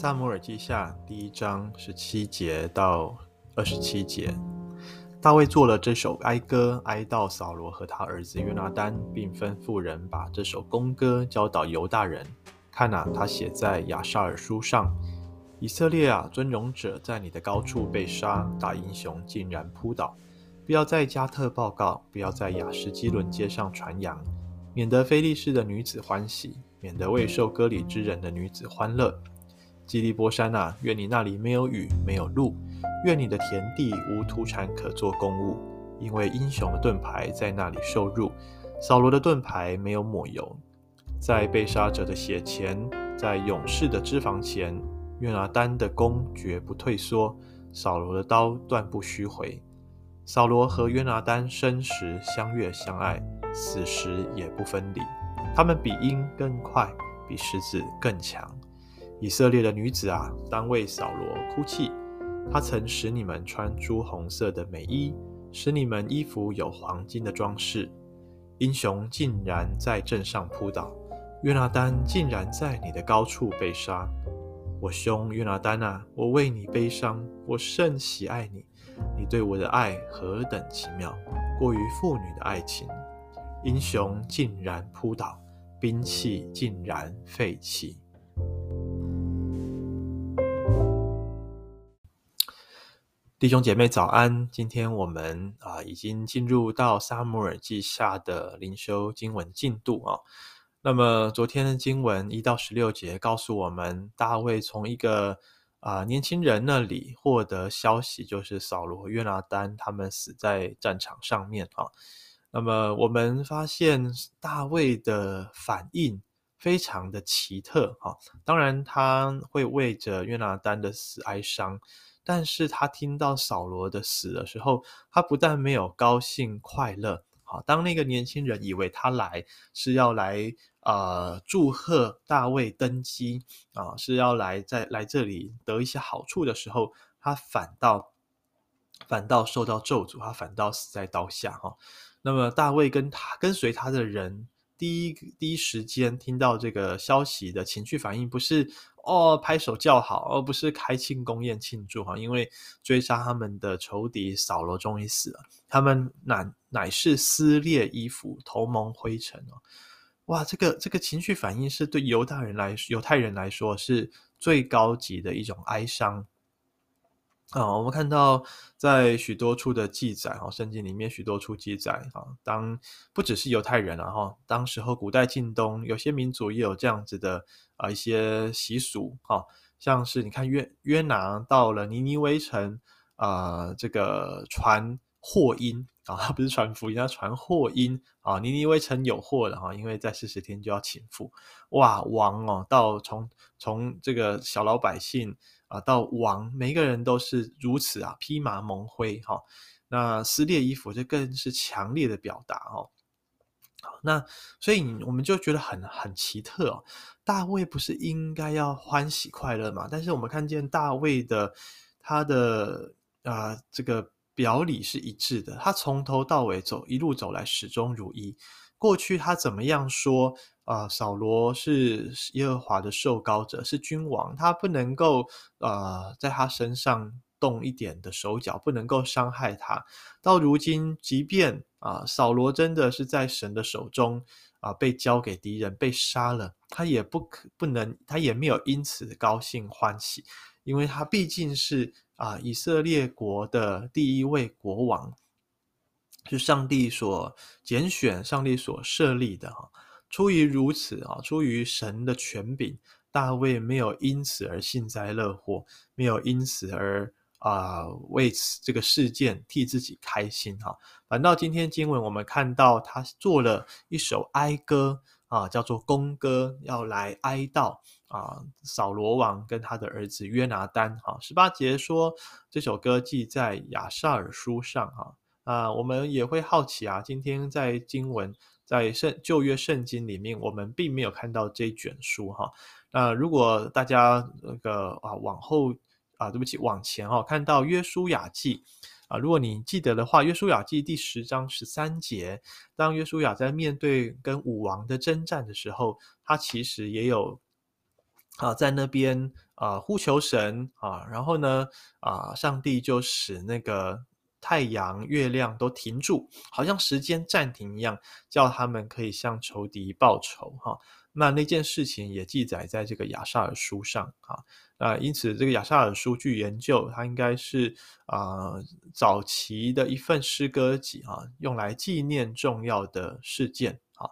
撒母耳记下第一章十七节到二十七节，大卫作了这首哀歌，哀悼扫罗和他儿子约拿单，并吩咐人把这首公歌教导犹大人。看哪，他写在亚沙尔书上。以色列啊，尊荣者在你的高处被杀，大英雄尽然扑倒。不要在加特报告，不要在雅什基伦街上传扬，免得非利士的女子欢喜，免得未受割礼之人的女子欢乐。基利波山啊，愿你那里没有雨，没有路；愿你的田地无土产可做供物，因为英雄的盾牌在那里受辱，扫罗的盾牌没有抹油，在被杀者的血前，在勇士的脂肪前。约拿单的弓绝不退缩，扫罗的刀断不须回。扫罗和约拿单生时相悦相爱，死时也不分离。他们比鹰更快，比狮子更强。以色列的女子啊，当为扫罗哭泣。他曾使你们穿朱红色的美衣，使你们衣服有黄金的装饰。英雄竟然在阵上扑倒，约拿单竟然在你的高处被杀。我兄约拿单啊，我为你悲伤，我甚喜爱你。你对我的爱何等奇妙，过于妇女的爱情。英雄竟然扑倒，兵器竟然废弃。弟兄姐妹早安，今天我们啊、已经进入到撒母耳记下的灵修经文进度啊。那么昨天的经文一到十六节告诉我们，大卫从一个啊、年轻人那里获得消息，就是扫罗约拿单他们死在战场上面啊。那么我们发现大卫的反应非常的奇特哈。当然他会为着约拿单的死哀伤，但是他听到扫罗的死的时候，他不但没有高兴快乐。好，当那个年轻人以为他来是要来。呃，祝贺大卫登基啊，是要来在来这里得一些好处的时候，他反倒反倒受到咒诅，他反倒死在刀下哈。那么大卫跟他跟随他的人，第一第一时间听到这个消息的情绪反应，不是哦拍手叫好，而不是开庆功宴庆祝哈，因为追杀他们的仇敌扫罗终于死了，他们乃乃是撕裂衣服，头蒙灰尘哦。哇，这个这个情绪反应是对犹大人来犹太人来说是最高级的一种哀伤啊！我们看到在许多处的记载哈，圣经里面许多处记载啊，当不只是犹太人啊哈，当时候古代近东有些民族也有这样子的啊一些习俗哈，像是你看约约拿到了尼尼微城啊，这个传祸音。啊，他不是传福音，他传祸音啊！尼尼微城有祸了哈，因为在四十天就要倾覆。哇，王哦，到从从这个小老百姓啊到王，每一个人都是如此啊，披麻蒙灰哈。那撕裂衣服，这更是强烈的表达哦。好，那所以我们就觉得很很奇特哦。大卫不是应该要欢喜快乐嘛？但是我们看见大卫的他的啊、呃、这个。表里是一致的，他从头到尾走一路走来始终如一。过去他怎么样说啊？扫罗是耶和华的受膏者，是君王，他不能够呃在他身上动一点的手脚，不能够伤害他。到如今，即便啊扫罗真的是在神的手中啊被交给敌人被杀了，他也不可不能，他也没有因此高兴欢喜，因为他毕竟是。啊，以色列国的第一位国王是上帝所拣选、上帝所设立的哈。出于如此啊，出于神的权柄，大卫没有因此而幸灾乐祸，没有因此而啊为此这个事件替自己开心哈。反倒今天经文我们看到他做了一首哀歌啊，叫做弓歌，要来哀悼。啊，扫罗王跟他的儿子约拿单，哈，十八节说这首歌记在亚萨尔书上，哈，啊，我们也会好奇啊，今天在经文在圣旧约圣经里面，我们并没有看到这一卷书，哈，那如果大家那个啊往后啊，对不起，往前哈，看到约书亚记啊，如果你记得的话，约书亚记第十章十三节，当约书亚在面对跟武王的征战的时候，他其实也有。啊，在那边啊、呼求神啊，然后呢啊，上帝就使那个太阳、月亮都停住，好像时间暂停一样，叫他们可以向仇敌报仇哈。那那件事情也记载在这个亚萨尔书上啊。那因此，这个亚萨尔书据研究，它应该是啊、早期的一份诗歌集啊，用来纪念重要的事件啊。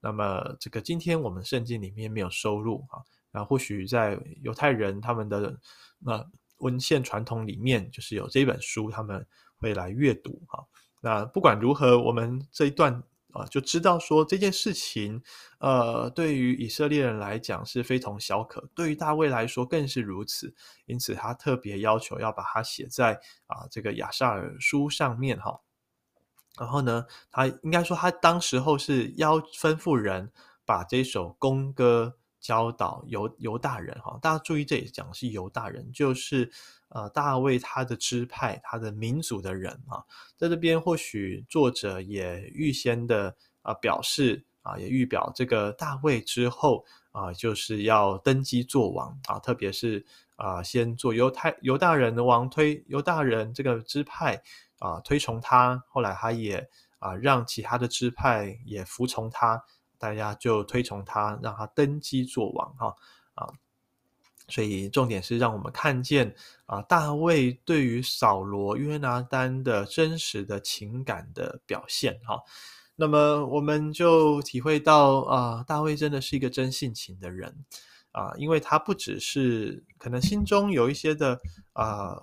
那么，这个今天我们圣经里面没有收录啊。那或许在犹太人他们的那文献传统里面，就是有这本书，他们会来阅读啊。那不管如何，我们这一段。啊，就知道说这件事情，呃，对于以色列人来讲是非同小可，对于大卫来说更是如此。因此，他特别要求要把它写在啊这个亚萨尔书上面哈。然后呢，他应该说他当时候是要吩咐人把这首公歌教导犹犹大人哈。大家注意，这里讲的是犹大人，就是。呃，大卫他的支派，他的民族的人啊，在这边或许作者也预先的啊、表示啊，也预表这个大卫之后啊，就是要登基做王啊，特别是啊，先做犹太犹大人的王，推犹大人这个支派啊推崇他，后来他也啊让其他的支派也服从他，大家就推崇他，让他登基做王哈啊。所以重点是让我们看见啊，大卫对于扫罗、约拿单的真实的情感的表现哈。那么我们就体会到啊，大卫真的是一个真性情的人啊，因为他不只是可能心中有一些的啊，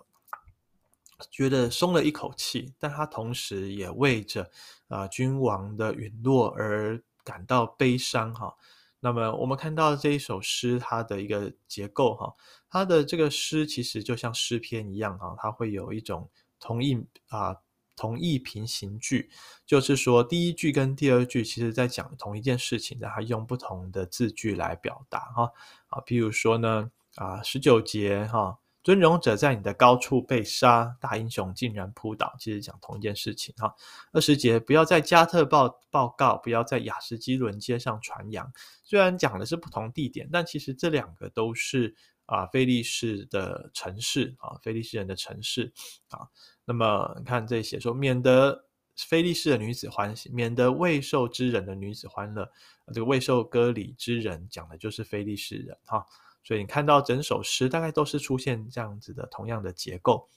觉得松了一口气，但他同时也为着啊君王的陨落而感到悲伤哈。那么我们看到这一首诗，它的一个结构哈，它的这个诗其实就像诗篇一样哈，它会有一种同义啊同义平行句，就是说第一句跟第二句其实在讲同一件事情，但它用不同的字句来表达哈啊，譬如说呢啊十九节哈。尊荣者在你的高处被杀，大英雄竟然扑倒。其实讲同一件事情哈。二十节，不要在加特报报告，不要在亚实基伦街上传扬。虽然讲的是不同地点，但其实这两个都是啊非利士的城市啊，非利士人的城市啊。那么你看这里写说，免得非利士的女子欢喜，免得未受之人的女子欢乐。这个未受割礼之人讲的就是非利士人哈。所以你看到整首诗大概都是出现这样子的同样的结构。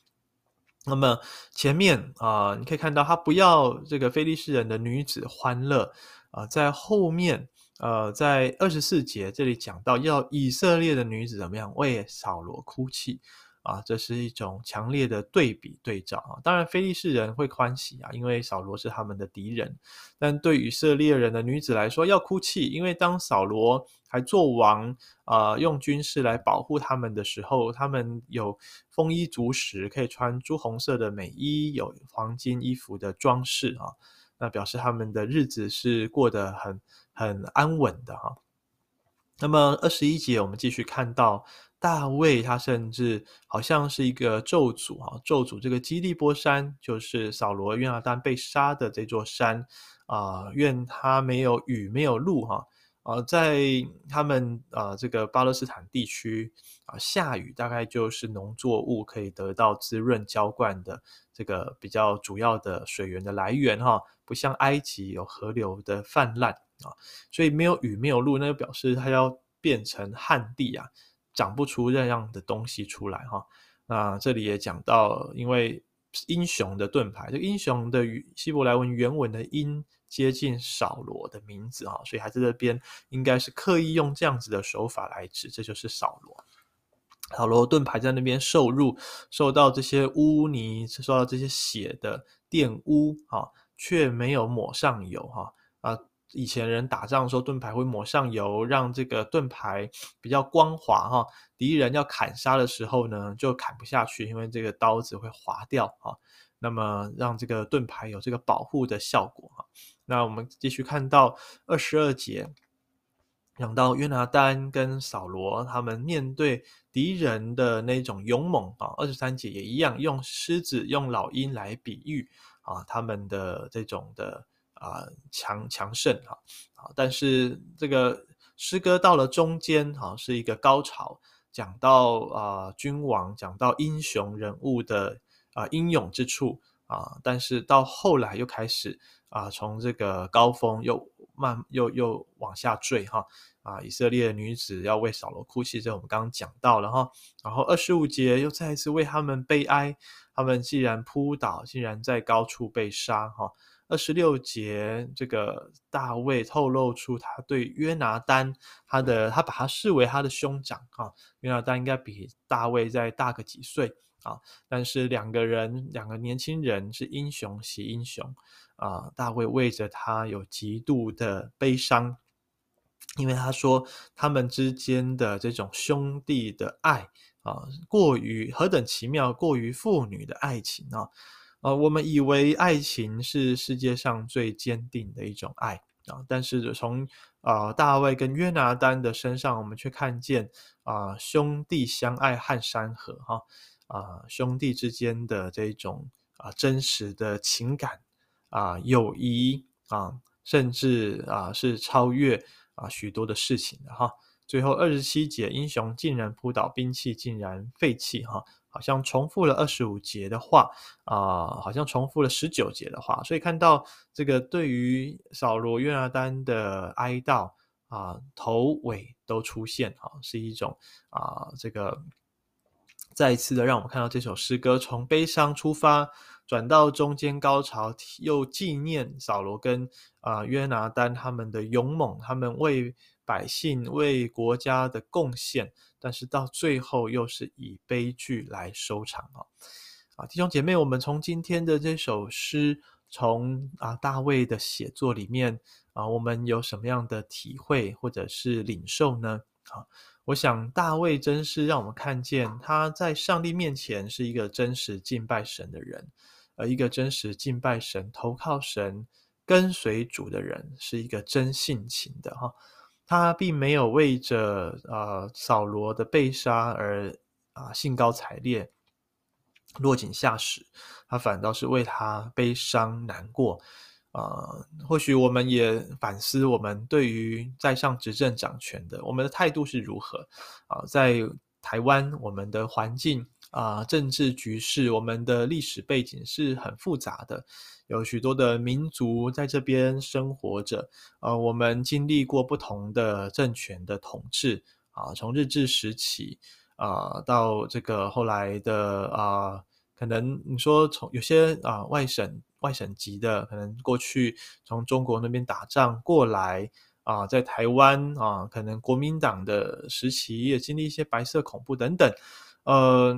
那么前面啊、你可以看到他不要这个非利士人的女子欢乐啊、在后面呃，在二十四节这里讲到要以色列的女子怎么样为扫罗哭泣。啊，这是一种强烈的对比对照啊！当然，非利士人会欢喜啊，因为扫罗是他们的敌人。但对以色列人的女子来说，要哭泣，因为当扫罗还做王啊、用军事来保护他们的时候，他们有丰衣足食，可以穿朱红色的美衣，有黄金衣服的装饰啊，那表示他们的日子是过得很很安稳的哈。那么二十一节，我们继续看到。大卫他甚至好像是一个咒诅啊，咒诅这个基利波山，就是扫罗约拿单被杀的这座山啊，愿他没有雨没有露哈啊，在他们啊这个巴勒斯坦地区啊下雨大概就是农作物可以得到滋润浇灌的这个比较主要的水源的来源哈，不像埃及有河流的泛滥啊，所以没有雨没有露，那就表示它要变成旱地啊。长不出这样的东西出来哈，那这里也讲到，因为英雄的盾牌，这英雄的希伯来文原文的音接近扫罗的名字哈，所以他在这边应该是刻意用这样子的手法来指，这就是扫罗。扫罗盾牌在那边受辱，受到这些污泥，受到这些血的玷污哈，却没有抹上油哈啊。以前人打仗的时候，盾牌会抹上油，让这个盾牌比较光滑哈。敌人要砍杀的时候呢，就砍不下去，因为这个刀子会划掉哈。那么让这个盾牌有这个保护的效果哈。那我们继续看到二十二节，讲到约拿单跟扫罗他们面对敌人的那种勇猛啊。二十三节也一样，用狮子、用老鹰来比喻啊，他们的这种的。啊，强强盛哈，啊，但是这个诗歌到了中间哈，是一个高潮，讲到啊、君王，讲到英雄人物的啊、英勇之处啊，但是到后来又开始啊从这个高峰又慢又又往下坠哈啊，以色列女子要为扫罗哭泣，这我们刚刚讲到了哈，然后二十五节又再一次为他们悲哀，他们既然扑倒，竟然在高处被杀哈。二十六节，这个大卫透露出他对约拿单，他的他把他视为他的兄长啊。约拿单应该比大卫再大个几岁啊，但是两个人，两个年轻人是英雄惜英雄啊。大卫为着他有极度的悲伤，因为他说他们之间的这种兄弟的爱啊，过于何等奇妙，过于父女的爱情啊。呃，我们以为爱情是世界上最坚定的一种爱啊，但是从啊、大卫跟约拿单的身上，我们却看见啊、兄弟相爱撼山河哈啊、兄弟之间的这种啊、真实的情感啊、友谊啊，甚至啊、是超越啊、呃、许多的事情的哈。最后二十七节，英雄竟然扑倒，兵器竟然废弃哈。好像重复了二十五节的话啊、好像重复了十九节的话，所以看到这个对于扫罗约拿单的哀悼啊、头尾都出现啊，是一种啊、这个再一次的让我们看到这首诗歌从悲伤出发，转到中间高潮，又纪念扫罗跟啊、约拿单他们的勇猛，他们为百姓为国家的贡献。但是到最后又是以悲剧来收场啊！啊，弟兄姐妹，我们从今天的这首诗，从啊大卫的写作里面啊，我们有什么样的体会或者是领受呢？啊，我想大卫真是让我们看见他在上帝面前是一个真实敬拜神的人，而一个真实敬拜神、投靠神、跟随主的人，是一个真性情的哈。他并没有为着呃扫罗的被杀而啊、兴高采烈、落井下石，他反倒是为他悲伤难过啊、呃。或许我们也反思，我们对于在上执政掌权的，我们的态度是如何啊、在台湾，我们的环境啊、政治局势，我们的历史背景是很复杂的。有许多的民族在这边生活着，呃，我们经历过不同的政权的统治啊，从日治时期啊到这个后来的啊，可能你说从有些啊外省外省籍的，可能过去从中国那边打仗过来啊，在台湾啊，可能国民党的时期也经历一些白色恐怖等等，呃，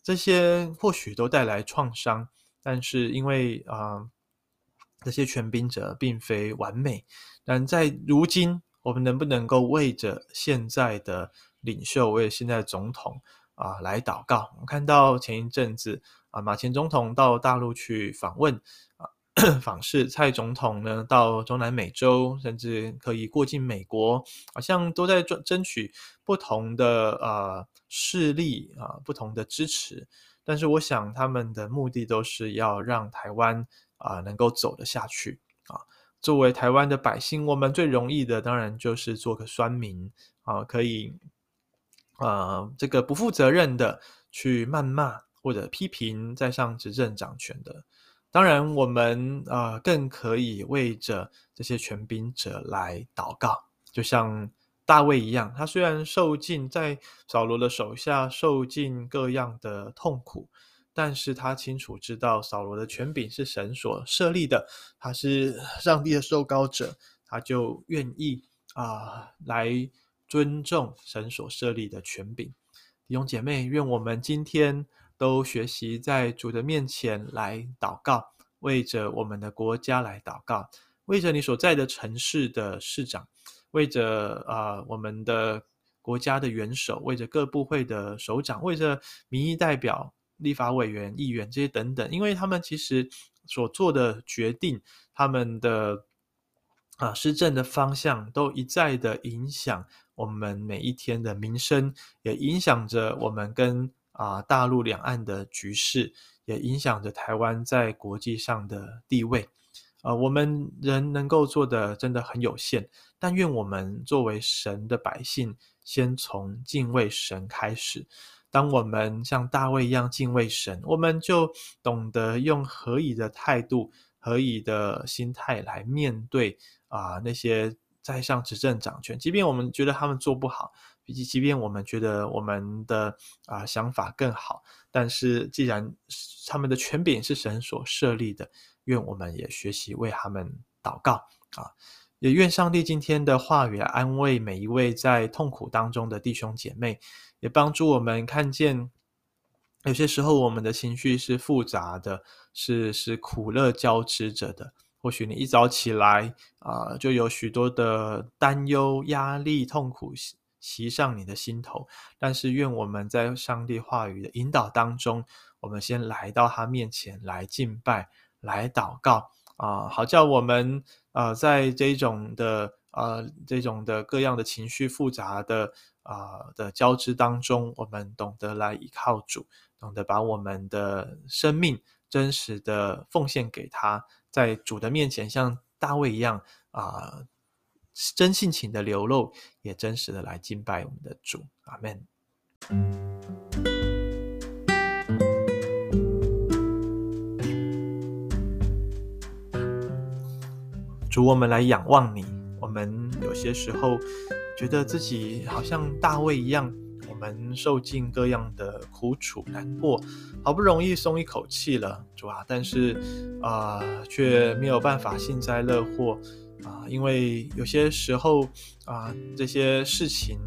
这些或许都带来创伤。但是因为啊、这些权柄者并非完美，但在如今，我们能不能够为着现在的领袖，为现在的总统啊、来祷告？我们看到前一阵子啊，马前总统到大陆去访问啊，访视蔡总统呢，到中南美洲，甚至可以过境美国，好像都在争争取不同的啊势力啊，不同的支持。但是我想，他们的目的都是要让台湾啊、能够走得下去啊。作为台湾的百姓，我们最容易的当然就是做个酸民啊，可以啊、呃、这个不负责任的去谩骂或者批评在上执政掌权的。当然，我们啊、更可以为着这些权柄者来祷告，就像。大卫一样，他虽然受尽在扫罗的手下受尽各样的痛苦，但是他清楚知道扫罗的权柄是神所设立的，他是上帝的受膏者，他就愿意啊、来尊重神所设立的权柄。弟兄姐妹，愿我们今天都学习在主的面前来祷告，为着我们的国家来祷告，为着你所在的城市的市长。为着啊、我们的国家的元首，为着各部会的首长，为着民意代表、立法委员、议员这些等等，因为他们其实所做的决定，他们的啊施政的方向，都一再的影响我们每一天的民生，也影响着我们跟啊大陆两岸的局势，也影响着台湾在国际上的地位。呃，我们人能够做的真的很有限，但愿我们作为神的百姓，先从敬畏神开始。当我们像大卫一样敬畏神，我们就懂得用何以的态度、何以的心态来面对啊、那些在上执政掌权。即便我们觉得他们做不好，以及即便我们觉得我们的啊、想法更好，但是既然他们的权柄是神所设立的，愿我们也学习为他们祷告啊！也愿上帝今天的话语安慰每一位在痛苦当中的弟兄姐妹。也帮助我们看见，有些时候我们的情绪是复杂的，是是苦乐交织着的。或许你一早起来啊、就有许多的担忧、压力、痛苦袭袭上你的心头。但是愿我们在上帝话语的引导当中，我们先来到他面前来敬拜、来祷告啊、好叫我们啊、呃，在这种的啊、呃、这种的各样的情绪复杂的。啊、的交织当中，我们懂得来依靠主，懂得把我们的生命真实的奉献给他，在主的面前像大卫一样啊、真性情的流露，也真实的来敬拜我们的主。阿门。主，我们来仰望你。我们有些时候。觉得自己好像大卫一样，我们受尽各样的苦楚难过，好不容易松一口气了，主啊，但是啊、却没有办法幸灾乐祸啊，因为有些时候啊，这些事情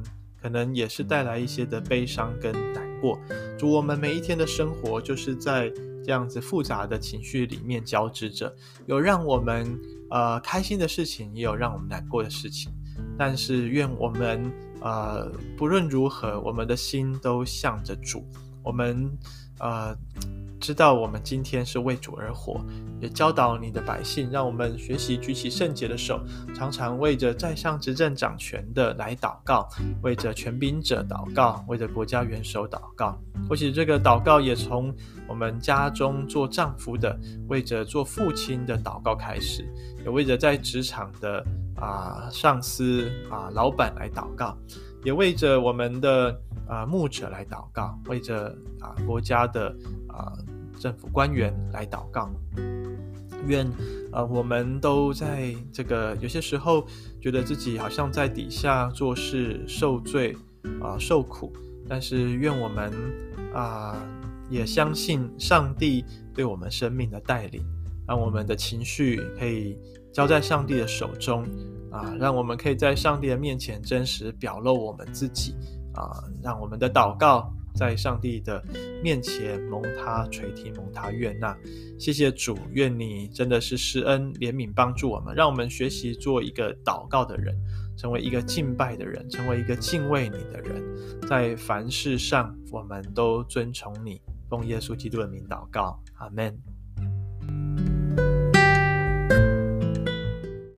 可能也是带来一些的悲伤跟难过。主，我们每一天的生活就是在这样子复杂的情绪里面交织着，有让我们呃开心的事情，也有让我们难过的事情。但是愿我们呃，不论如何，我们的心都向着主。我们呃，知道我们今天是为主而活，也教导你的百姓，让我们学习举起圣洁的手，常常为着在上执政掌权的来祷告，为着权柄者祷告，为着国家元首祷告。或许这个祷告也从我们家中做丈夫的，为着做父亲的祷告开始，也为着在职场的。啊，上司啊，老板来祷告，也为着我们的啊牧者来祷告，为着啊国家的啊政府官员来祷告。愿啊我们都在这个有些时候觉得自己好像在底下做事受罪啊受苦，但是愿我们啊也相信上帝对我们生命的带领，让我们的情绪可以。交在上帝的手中，啊，让我们可以在上帝的面前真实表露我们自己，啊，让我们的祷告在上帝的面前蒙他垂听，蒙他悦纳。谢谢主，愿你真的是施恩怜悯帮助我们，让我们学习做一个祷告的人，成为一个敬拜的人，成为一个敬畏你的人，在凡事上我们都尊崇你，奉耶稣基督的名祷告，阿门。